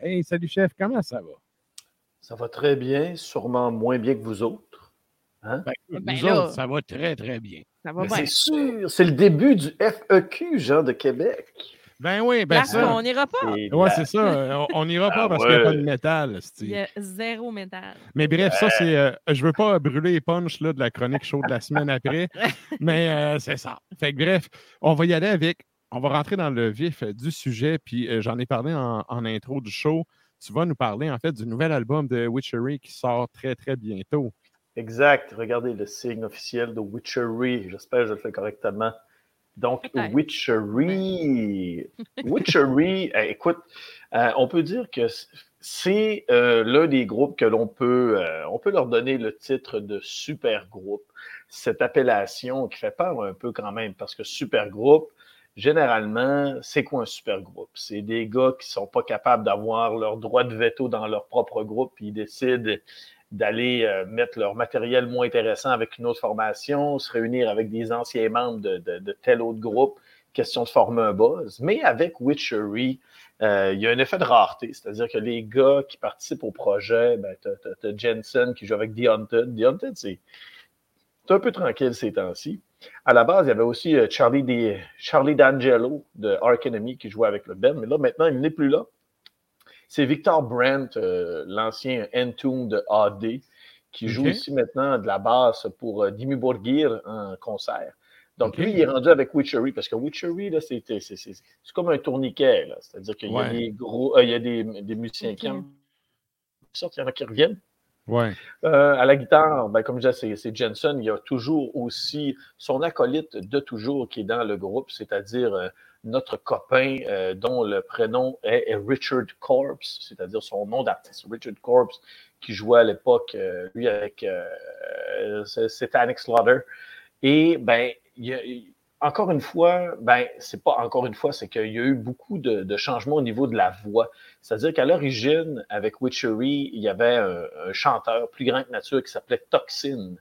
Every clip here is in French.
Hey, salut chef, comment ça va? Ça va très bien, sûrement moins bien que vous autres. Hein? Ben, Ben nous là. autres, ça va très, très bien. Ça va bien. c'est sûr, c'est le début du FEQ, Jean de Québec. Ben oui, ben Place, ça. on n'ira pas. La- c'est ça. On n'ira pas Ah parce qu'il n'y a pas de métal. Il y a zéro métal. Mais bref, ça, c'est. euh, je veux pas brûler les punchs là, de la chronique chaude de la semaine après. mais euh, c'est ça. Fait que bref, on va y aller avec. On va rentrer dans le vif euh, du sujet. Puis euh, j'en ai parlé en, en intro du show. Tu vas nous parler en fait du nouvel album de Witchery qui sort très, très bientôt. Exact. Regardez le signe officiel de Witchery. J'espère que je le fais correctement. Donc. Witchery. Witchery, euh, écoute, euh, on peut dire que c'est euh, l'un des groupes que l'on peut, euh, on peut leur donner le titre de super groupe. Cette appellation qui fait peur un peu quand même, parce que super groupe, généralement, c'est quoi un super groupe? C'est des gars qui sont pas capables d'avoir leur droit de veto dans leur propre groupe, puis ils décident d'aller euh, mettre leur matériel moins intéressant avec une autre formation, se réunir avec des anciens membres de, de- de tel autre groupe, question de former un buzz. Mais avec Witchery, euh, il y a un effet de rareté, c'est-à-dire que les gars qui participent au projet, ben, t'as- t'as Jensen qui joue avec The Haunted. The Haunted, c'est, un peu tranquille ces temps-ci. À la base, il y avait aussi euh, Charlie, D- Charlie D'Angelo de Ark Enemy qui jouait avec le Ben, mais là, maintenant, il n'est plus là. C'est Victor Brandt, euh, l'ancien Entomb de AD, qui joue Ok. ici maintenant de la basse pour euh, Borgir en concert. Donc, lui, il est rendu avec Witchery, parce que Witchery, là, c'est, c'est, c'est- c'est comme un tourniquet. là. C'est-à-dire qu'il y a des gros, euh, il y a des, des musiciens qui, sortent, il y en a qui reviennent. Ouais. Euh, à la guitare, ben, comme je disais, c'est, c'est Jensen. Il y a toujours aussi son acolyte de toujours qui est dans le groupe, c'est-à-dire euh, notre copain euh, dont le prénom est, Richard Corpse, c'est-à-dire son nom d'artiste, Richard Corpse, qui jouait à l'époque, euh, lui, avec euh, Satanic Slaughter. Et ben, encore une fois, ben, c'est pas encore une fois, c'est qu'il y a eu beaucoup de, changements au niveau de la voix. C'est-à-dire qu'à l'origine, avec Witchery, il y avait un chanteur plus grand que nature qui s'appelait Toxin.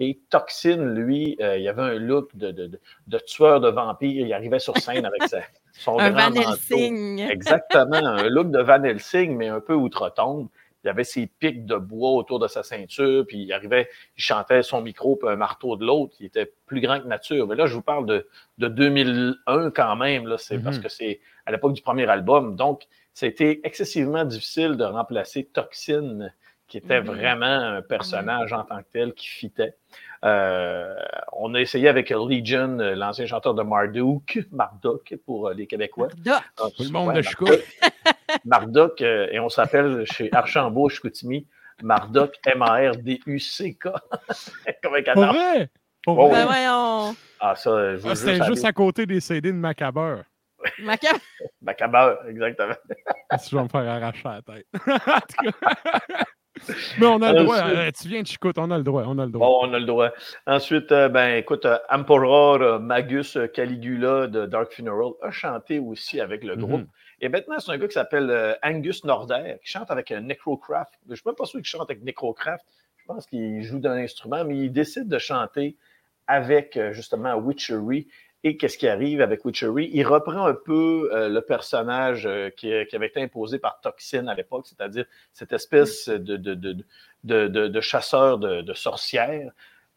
Et Toxin, lui, euh, il avait un look de, de, de- de tueur de vampire. Il arrivait sur scène avec sa, son Un grand Van manteau. Helsing. Exactement, un look de Van Helsing, mais un peu outre-tombe. Il avait ses pics de bois autour de sa ceinture, puis il arrivait, il chantait son micro, puis un marteau de l'autre. Il était plus grand que nature. Mais là, je vous parle de, de 2001 quand même. Là, c'est Mhm. parce que c'est à l'époque du premier album. Donc, c'était excessivement difficile de remplacer Toxin, qui était Mhm. vraiment un personnage en tant que tel qui fitait. Euh, on a essayé avec Legion, euh, l'ancien chanteur de Marduk, Marduk pour euh, les Québécois. Doc. Tout le monde Ouais, de Chicout. Marduk, et on s'appelle chez Archambault, Chicoutimi, Marduk, M-A-R-D-U-C-K. Comme un Pour canard. vrai? Pour Oh, vrai? Ben voyons. Ah, ça, je Ah, C'était juste à côté des CD de Macabre. Maca- Macabre, exactement. Si je vais me faire arracher la tête. En tout cas. Mais on a le droit. Ensuite- euh, tu viens de Chicout, on a le droit. On a le droit. Bon, on a le droit. Ensuite, euh, ben, écoute, Emperor euh, Magus Caligula de Dark Funeral a chanté aussi avec le groupe. Mhm. Et maintenant, c'est un gars qui s'appelle Angus Norder, qui chante avec un Necrocraft. Je ne suis même pas sûr qu'il chante avec Necrocraft. Je pense qu'il joue d'un instrument, mais il décide de chanter avec justement Witchery. Et qu'est-ce qui arrive avec Witchery? Il reprend un peu euh, le personnage euh, qui, qui avait été imposé par Toxin à l'époque, c'est-à-dire cette espèce de, de, de, de, de- de chasseur de, sorcières,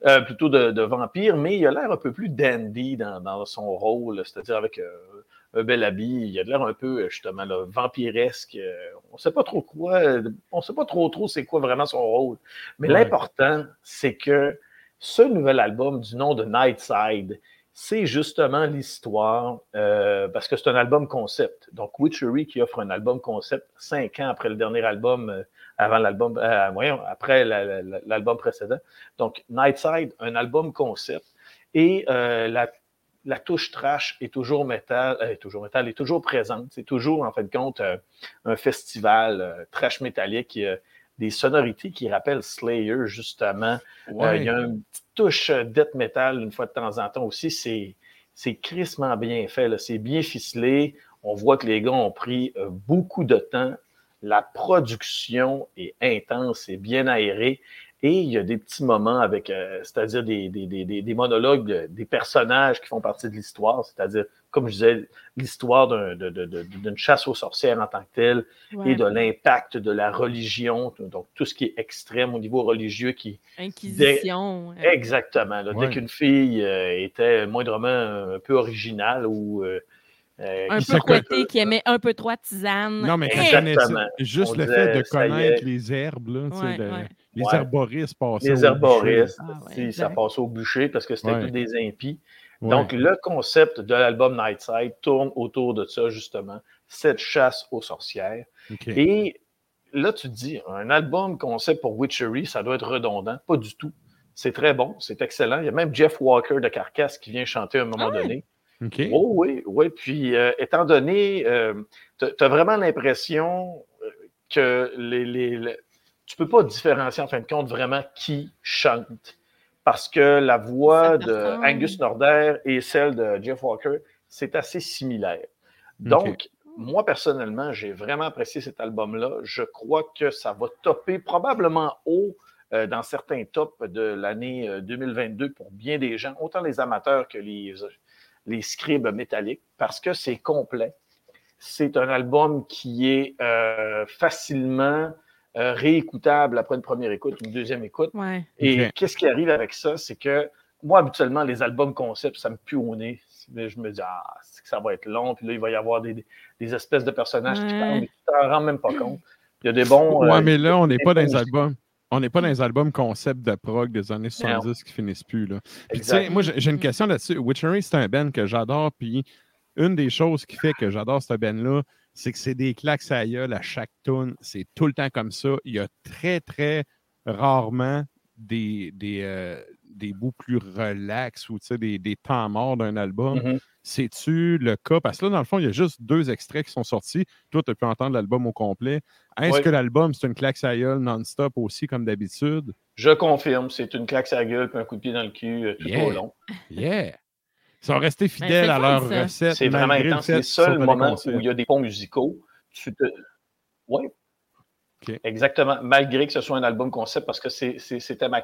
euh, plutôt de, vampire, mais il a l'air un peu plus dandy dans, dans son rôle, c'est-à-dire avec euh, un bel habit. Il a l'air un peu, euh, justement, là, vampiresque. Euh, on ne sait pas trop quoi, euh, on ne sait pas trop trop c'est quoi vraiment son rôle. Mais Ouais. l'important, c'est que ce nouvel album du nom de Nightside, c'est justement l'histoire, euh, parce que c'est un album concept. Donc, Witchery qui offre un album concept cinq ans après le dernier album, euh, avant l'album, euh, voyons, après la- la- l'album précédent. Donc, Nightside, un album concept. Et euh, la, touche trash est toujours métal, toujours métal, est toujours présente. C'est toujours, en fin de compte, un festival trash métallique. Des sonorités qui rappellent Slayer, justement. Euh, Ouais. il y a une petite touche euh, death metal une fois de temps en temps aussi. C'est, c'est crissement bien fait. C'est bien ficelé. On voit que les gars ont pris euh, beaucoup de temps. La production est intense et bien aérée. Et il y a des petits moments avec, euh, c'est-à-dire des, des, des, des- des monologues de- des personnages qui font partie de l'histoire, c'est-à-dire, comme je disais, l'histoire d'un- de- de- de- d'une chasse aux sorcières en tant que telle, Ouais. et de l'impact de la religion, donc tout ce qui est extrême au niveau religieux qui, Inquisition. Exactement. là. Ouais. Dès qu'une fille euh, était moindrement un peu originale ou euh, euh, Un peu sortait couetté, qui aimait un peu trop de tisane. Non, mais juste On le disait, fait de connaître les herbes, là, tu sais, Ouais, le- ouais. les Ouais. herboristes passaient les herboristes, Ah ouais, ça passe au bûcher parce que c'était Ouais. tous des impies. Ouais. Donc, le concept de l'album Nightside tourne autour de ça, justement, cette chasse aux sorcières. Et là, tu te dis, un album concept pour Witchery, ça doit être redondant. Pas du tout. C'est très bon, c'est excellent. Il y a même Jeff Walker de Carcass qui vient chanter à un moment Ah ouais? donné. OK. Oh oui, oui. Puis, euh, étant donné, tu as vraiment l'impression euh, que les, les, les- tu peux pas différencier, en fin de compte, vraiment qui chante. Parce que la voix Ça de ressemble. Angus Norder et celle de Jeff Walker, c'est assez similaire. Donc, moi, personnellement, j'ai vraiment apprécié cet album-là. Je crois que ça va topper probablement haut euh, dans certains tops de l'année euh, 2022 pour bien des gens, autant les amateurs que les, les scribes métalliques, parce que c'est complet. C'est un album qui est euh, facilement euh, réécoutable après une première écoute, une deuxième écoute. Ouais. Et qu'est-ce qui arrive avec ça? C'est que moi, habituellement, les albums concept, ça me pue au nez. Mais Je me dis, ah, c'est que ça va être long, puis là, il va y avoir des, des espèces de personnages qui parlent, mais tu t'en rends même pas compte. Il y a des bons. Ouais, euh, mais là, on n'est pas dans les albums. On n'est pas dans les albums concept de prog des années 70 qui finissent plus. Là. Puis, tu sais, moi, j'ai une question là-dessus. Witchery, c'est un band que j'adore. Puis, une des choses qui fait que j'adore ce band-là, c'est que c'est des claques à gueule à chaque tune. C'est tout le temps comme ça. Il y a très, très rarement des, des, euh, des bouts plus relax ou tu sais, des, des temps morts d'un album. Mhm. C'est-tu le cas? Parce que là, dans le fond, il y a juste deux extraits qui sont sortis. Toi, tu as pu entendre l'album au complet. Est-ce que l'album, c'est une claque à la gueule non-stop aussi, comme d'habitude? Je confirme, c'est une claque à la gueule puis un coup de pied dans le cul euh, tout Yeah. au long. Yeah! Ils sont restés c'est fidèles à leur ça. recette. C'est vraiment le intense. seuls pas moments déconseillés. où il y a des ponts musicaux, tu te. Oui. Exactement. Malgré que ce soit un album concept, parce que c'est- c'est- c'était ma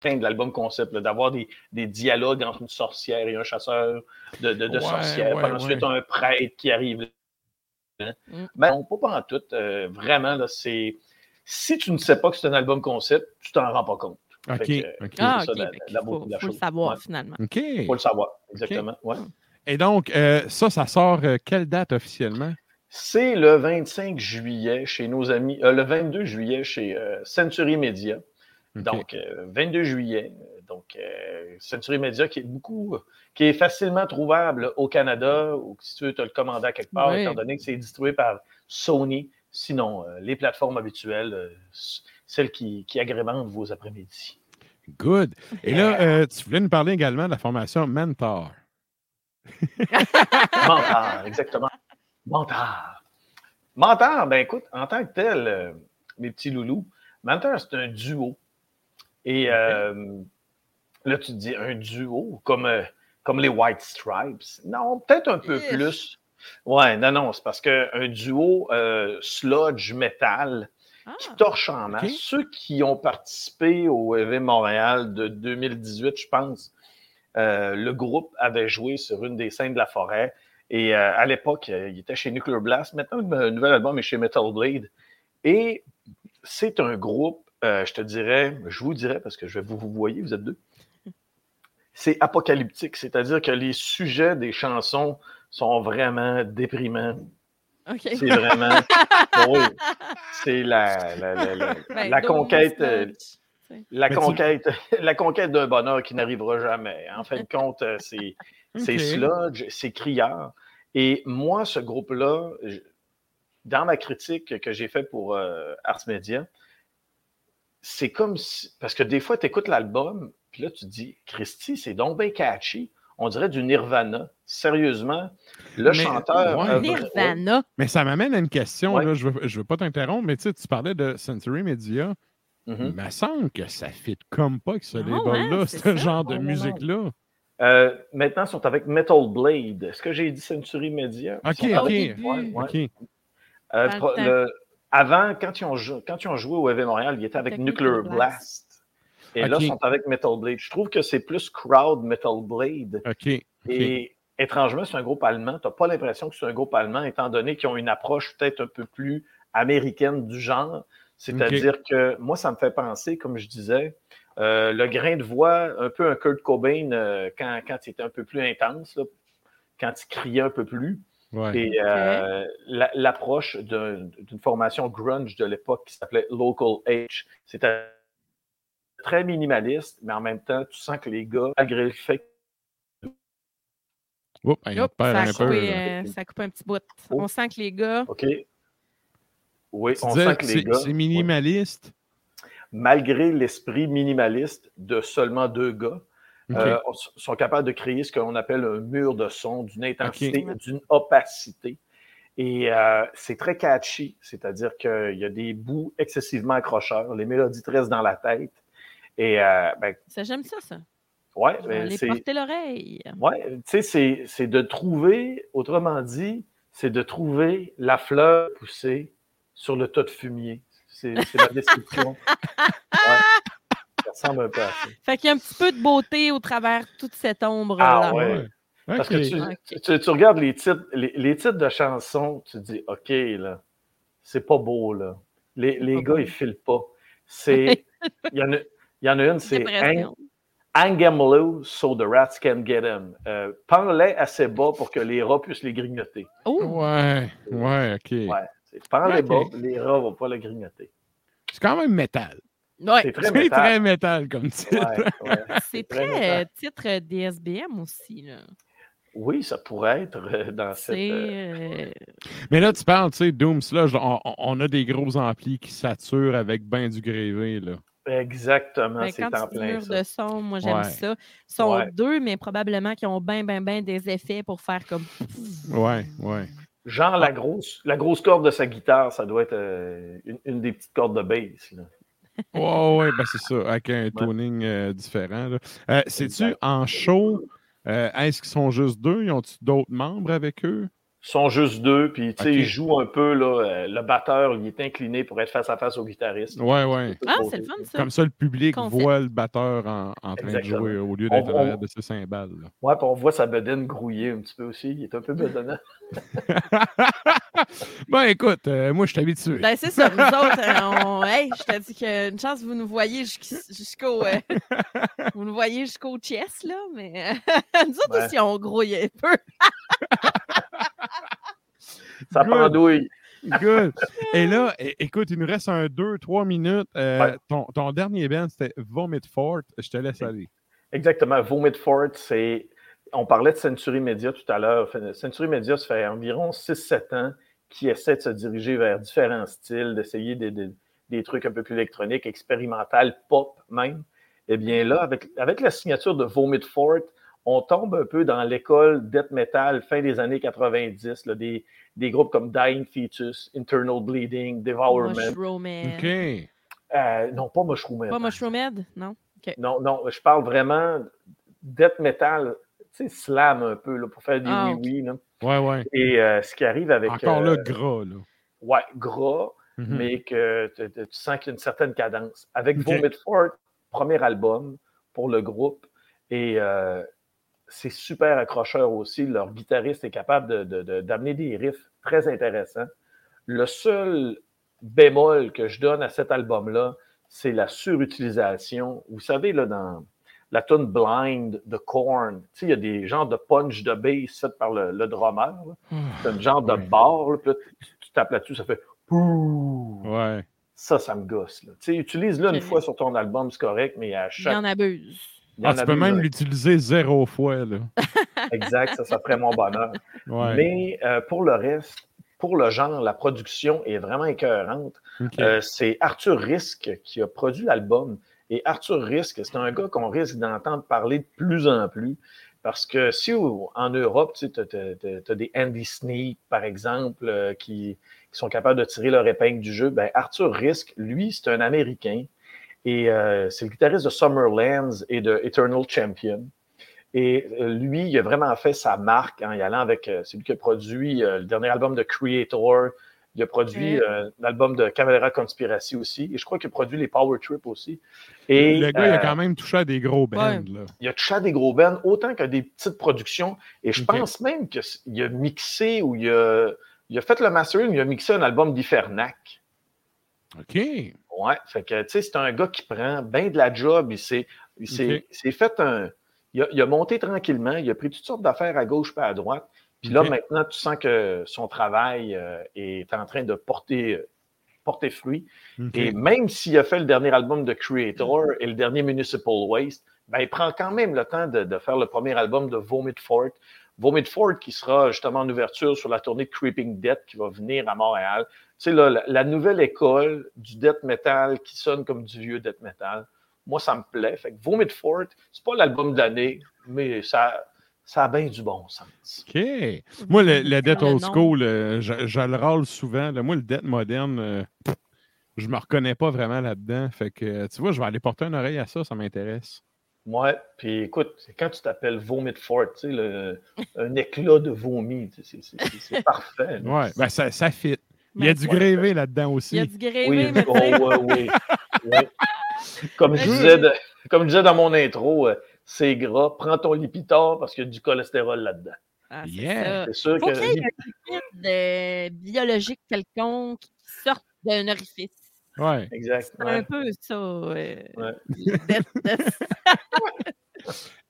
Fin de l'album concept, d'avoir des, des dialogues entre une sorcière et un chasseur de, de, de Ouais, sorcières. ouais, Par ensuite, ouais. un prêtre qui arrive. là. Mm. Ben, non, pas en tout. euh, vraiment, là, c'est. Si tu ne sais pas que c'est un album concept, tu t'en rends pas compte. OK. Que, OK. Ah, ça, la- qu'il la faut, beauté de la faut le savoir, Ouais. finalement. OK. Il faut le savoir, exactement. ouais. Et donc, euh, ça, ça sort euh, quelle date officiellement? C'est le 25 juillet chez nos amis, euh, le 22 juillet chez euh, Century Media. Donc, euh, 22 juillet. Donc, euh, Century Media qui est beaucoup, qui est facilement trouvable au Canada ou si tu veux te le commander à quelque part, Oui. étant donné que c'est distribué par Sony. Sinon, euh, les plateformes habituelles, euh, celles qui, qui agrémentent vos après-midi. Good. Et là, euh, tu voulais nous parler également de la formation Mentor. Mentor, exactement. Mentor. Mentor, ben écoute, en tant que tel, euh, mes petits loulous, Mentor, c'est un duo. Et euh, là, tu te dis un duo comme, euh, comme les White Stripes. Non, peut-être un peu plus. Ouais, non, non, c'est parce qu'un duo euh, sludge metal Ah, qui torche en masse. Ceux qui ont participé au EV Montréal de 2018, je pense, euh, le groupe avait joué sur une des scènes de la forêt. Et euh, à l'époque, il était chez Nuclear Blast. Maintenant, le nouvel album est chez Metal Blade. Et c'est un groupe, euh, je te dirais, je vous dirais, parce que je vais vous, vous voyez, vous êtes deux. C'est apocalyptique, c'est-à-dire que les sujets des chansons sont vraiment déprimants. C'est vraiment. oui, c'est la, la, la, la- Ben, la conquête. euh, la conquête, la conquête d'un bonheur qui n'arrivera jamais. En fin de compte, euh, c'est c'est OK. sludge, c'est criard. Et moi, ce groupe-là, dans ma critique que j'ai faite pour euh, Ars Media, c'est comme si. Parce que des fois, tu écoutes l'album, puis là, tu te dis, Christy, c'est donc bien catchy. On dirait du Nirvana. Sérieusement, le Mais, chanteur. ouais. Nirvana. Mais ça m'amène à une question, Ouais. là, je ne veux, je veux pas t'interrompre, mais tu sais, tu parlais de Century Media. Mhm. Il me semble que ça fit comme pas que ce Non, label-là, hein, ce ça. genre de non. musique-là. Euh, maintenant, ils sont avec Metal Blade. Est-ce que j'ai dit Century Media? OK, OK. avec-. Euh, le- avant, quand ils, ont jou- quand ils ont joué au EV Montréal, ils étaient avec Nuclear Blast. Et là, ils sont avec Metal Blade. Je trouve que c'est plus crowd Metal Blade. OK. Et étrangement, c'est un groupe allemand. Tu n'as pas l'impression que c'est un groupe allemand, étant donné qu'ils ont une approche peut-être un peu plus américaine du genre. C'est-à-dire que moi, ça me fait penser, comme je disais, euh, le grain de voix, un peu un Kurt Cobain euh, quand, quand il était un peu plus intense, là, quand il criait un peu plus. Ouais. Et euh, la- l'approche d'un- d'une formation grunge de l'époque qui s'appelait Local H, c'était très minimaliste, mais en même temps, tu sens que les gars, malgré le fait Oups, ça, a peu. là. euh, ça a coupé un petit bout. Oh. On sent que les gars. OK. Oui, Tu on sent que que les gars, c'est minimaliste? malgré l'esprit minimaliste de seulement deux gars, Euh, on- sont capables de créer ce qu'on appelle un mur de son, d'une intensité, d'une opacité. Et euh, c'est très catchy, c'est-à-dire qu'il y a des bouts excessivement accrocheurs, les mélodies te restent dans la tête. Et euh, ben, Ça, j'aime ça, ça. va ben, c'est. porter l'oreille. Ouais, tu sais, c'est- c'est de trouver, autrement dit, c'est de trouver la fleur poussée sur le tas de fumier. C'est c'est la description. Ressemble un peu à ça. Fait qu'il y a un petit peu de beauté au travers toute cette ombre-là. Ah ouais. Parce que tu, Ok. tu- tu regardes les titres, les, les titres de chansons, tu te dis, OK, là, c'est pas beau, là. Les, les gars, beau. ils filent pas. C'est. Il y, en a- il y en a une, c'est. Hang, 'em low so the rats can get 'em. Euh, Pends-les assez bas pour que les rats puissent les grignoter. Oh, Ouais, ouais, OK. Ouais. Pends-les bas, les rats vont pas le grignoter. C'est quand même métal. Ouais. C'est très C'est métal. très métal comme titre. Ouais, ouais. C'est très très euh, titre DSBM aussi. Là. Oui, ça pourrait être euh, dans cette. C'est. euh, euh, Mais là, tu parles, tu sais, Doom Sludge, on, a des gros amplis qui saturent avec ben du grévé, là. Exactement, ben, c'est quand en plein ça. de son, moi j'aime Ouais. ça. Ils sont Ouais. deux, mais probablement qui ont bien, bien, bien des effets pour faire comme. Ouais, ouais. Genre, Ah. la grosse, la grosse corde de sa guitare, ça doit être euh, une, une des petites cordes de bass. là. Ouais, ouais, ben c'est ça, avec un tuning euh, différent. Euh, C'est-tu en show? euh, Est-ce qu'ils sont juste deux? Ils ont-tu d'autres membres avec eux? Ils sont juste deux, puis tu sais, Ok. ils jouent un peu, là, euh, le batteur, il est incliné pour être face à face au guitariste. Ouais, ouais. Ah, c'est le fun ça. Comme ça, le public Concept. voit le batteur en, en train Exactement. de jouer au lieu d'être arrière de ses cymbales. là. Ouais, puis on voit sa bedaine grouiller un petit peu aussi. Il est un peu bedonnant. Ben écoute, euh, moi je suis habitué. Ben, c'est ça, nous autres, euh, on... hey, je te dis qu'une chance, vous nous voyez jusqu'- jusqu'au. euh, vous nous voyez jusqu'au chest, là, mais nous autres Ouais. aussi, on grouille un peu. Ça Good. pendouille. Good. Et là, écoute, il nous reste un 2-3 minutes. Euh, Ouais. ton, ton dernier band, c'était Vomit Fort. Je te laisse aller. Exactement. Vomit Fort, c'est. On parlait de Century Media tout à l'heure. Century Media, ça fait environ 6-7 ans qui essaie de se diriger vers différents styles, d'essayer des, des- des trucs un peu plus électroniques, expérimentales, pop même. Eh bien là, avec, avec la signature de Vomit Fort, on tombe un peu dans l'école death metal fin des années 90, là, des, des groupes comme Dying Fetus, Internal Bleeding, Devourment. Mushroom Head. OK. Euh, non, pas Mushroom Head. Pas Mushroom Head, non? Non, non, je parle vraiment death metal, slam un peu, là, pour faire des Ah, oui-oui. là. Ouais, ouais. Et euh, ce qui arrive avec. Encore euh, là, gras, là. Ouais, gras, Mhm. mais que tu, sens qu'il y a une certaine cadence. Avec Ok. Vomit Fort, premier album pour le groupe, et euh, c'est super accrocheur aussi. Leur guitariste est capable de- de- de- d'amener des riffs très intéressants. Le seul bémol que je donne à cet album-là, c'est la surutilisation. Vous savez, là, dans la tune Blind de Korn, tu sais, il y a des genres de punch de bass faits par le, le drummer. là. C'est un genre de Ouais. barre, là, puis là, tu, tu tapes là-dessus, ça fait Pouh! Ouais. Ça, ça me gosse. là. Tu sais, utilise-le une fois sur ton album, c'est correct, mais à Il chaque. y en abuse. il en Ah, tu peux même l'utiliser zéro fois, là. Exact, ça, ça ferait mon bonheur. Ouais. Mais euh, pour le reste, pour le genre, la production est vraiment écœurante. Euh, c'est Arthur Risk qui a produit l'album. Et Arthur Risk, c'est un gars qu'on risque d'entendre parler de plus en plus. Parce que si en Europe, tu as, des Andy Sneap, par exemple, euh, qui, sont capables de tirer leur épingle du jeu, ben Arthur Risk, lui, c'est un Américain. Et euh, c'est le guitariste de Summerlands et de Eternal Champion. Et euh, lui, il a vraiment fait sa marque en y allant avec. c'est lui qui a produit le dernier album de Creator. Il a produit euh, l'album de Cavalera Conspiracy aussi. Et je crois qu'il a produit les Power Trip aussi. Et le gars, il a euh, quand même touché à des gros bands, là. il a touché à des gros bands autant qu'à des petites productions. Et je pense même qu'il a mixé ou il a, il a fait le mastering, il a mixé un album d'Ifernac. OK. Ouais, fait que, tu sais, c'est un gars qui prend bien de la job. Il s'est, il s'est, Ok. il s'est fait un. Il a, il a monté tranquillement, il a pris toutes sortes d'affaires à gauche pas à droite. Puis là, maintenant, tu sens que son travail euh, est en train de porter, euh, porter fruit. Et même s'il a fait le dernier album de Creator et le dernier Municipal Waste, ben, il prend quand même le temps de, de faire le premier album de Vomit Fort. Vomit Fort qui sera justement en ouverture sur la tournée de Creeping Death qui va venir à Montréal. Tu sais, là, la, la nouvelle école du death metal qui sonne comme du vieux death metal. Moi, ça me plaît. Fait que Vomit Fort, c'est pas l'album de l'année, mais ça, ça a bien du bon sens. OK. Moi, le, le Death Le Old. School, euh, je, je le râle souvent. là. Moi, le Death moderne, euh, je me reconnais pas vraiment là-dedans. Fait que, euh, tu vois, je vais aller porter une oreille à ça, ça m'intéresse. Ouais, puis écoute, c'est quand tu t'appelles Vomit Fort, tu sais, le- un éclat de vomi, tu sais, c'est- parfait. là. Ouais, ben ça, ça fit. Il y a du Ouais. grévé là-dedans Il y aussi. a du grévé, Oui, mais oh, tu sais, ouais, oui. Oui. Comme, je disais de- comme je disais dans mon intro, c'est gras, prends ton Lipitor parce qu'il y a du cholestérol là-dedans. ah, c'est Yeah. ça. C'est sûr Faut que. qu'il y ait un liquide euh, biologique quelconque qui sorte d'un orifice. Ouais. Exact. C'est ouais. un peu ça. euh, Ouais.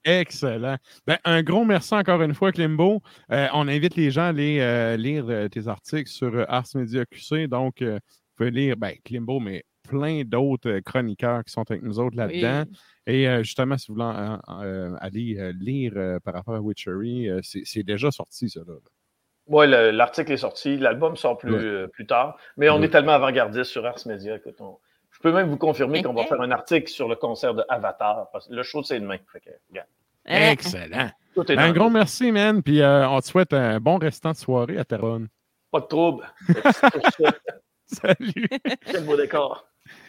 Excellent. Ben, un gros merci encore une fois, Klimbo. Euh, on invite les gens à aller euh, lire euh, tes articles sur Ars Media QC. Donc, euh, vous pouvez lire ben, Klimbo, mais plein d'autres euh, chroniqueurs qui sont avec nous autres là-dedans. Oui. Et euh, justement, si vous voulez euh, aller lire euh, par rapport à Witchery, euh, c'est déjà sorti, ça. Là. Ouais, le- l'article est sorti, l'album sort plus, euh, plus tard, mais on est tellement avant-gardiste sur Ars Media. Écoute, on- je peux même vous confirmer qu'on va faire un article sur le concert de Avatar, parce que le show, c'est demain. Fait que, Euh, Excellent. tout est Ben, un gros merci, man. Puis euh, on te souhaite un bon restant de soirée à Terron. Pas de trouble. Pour ça, Salut. Quel beau décor.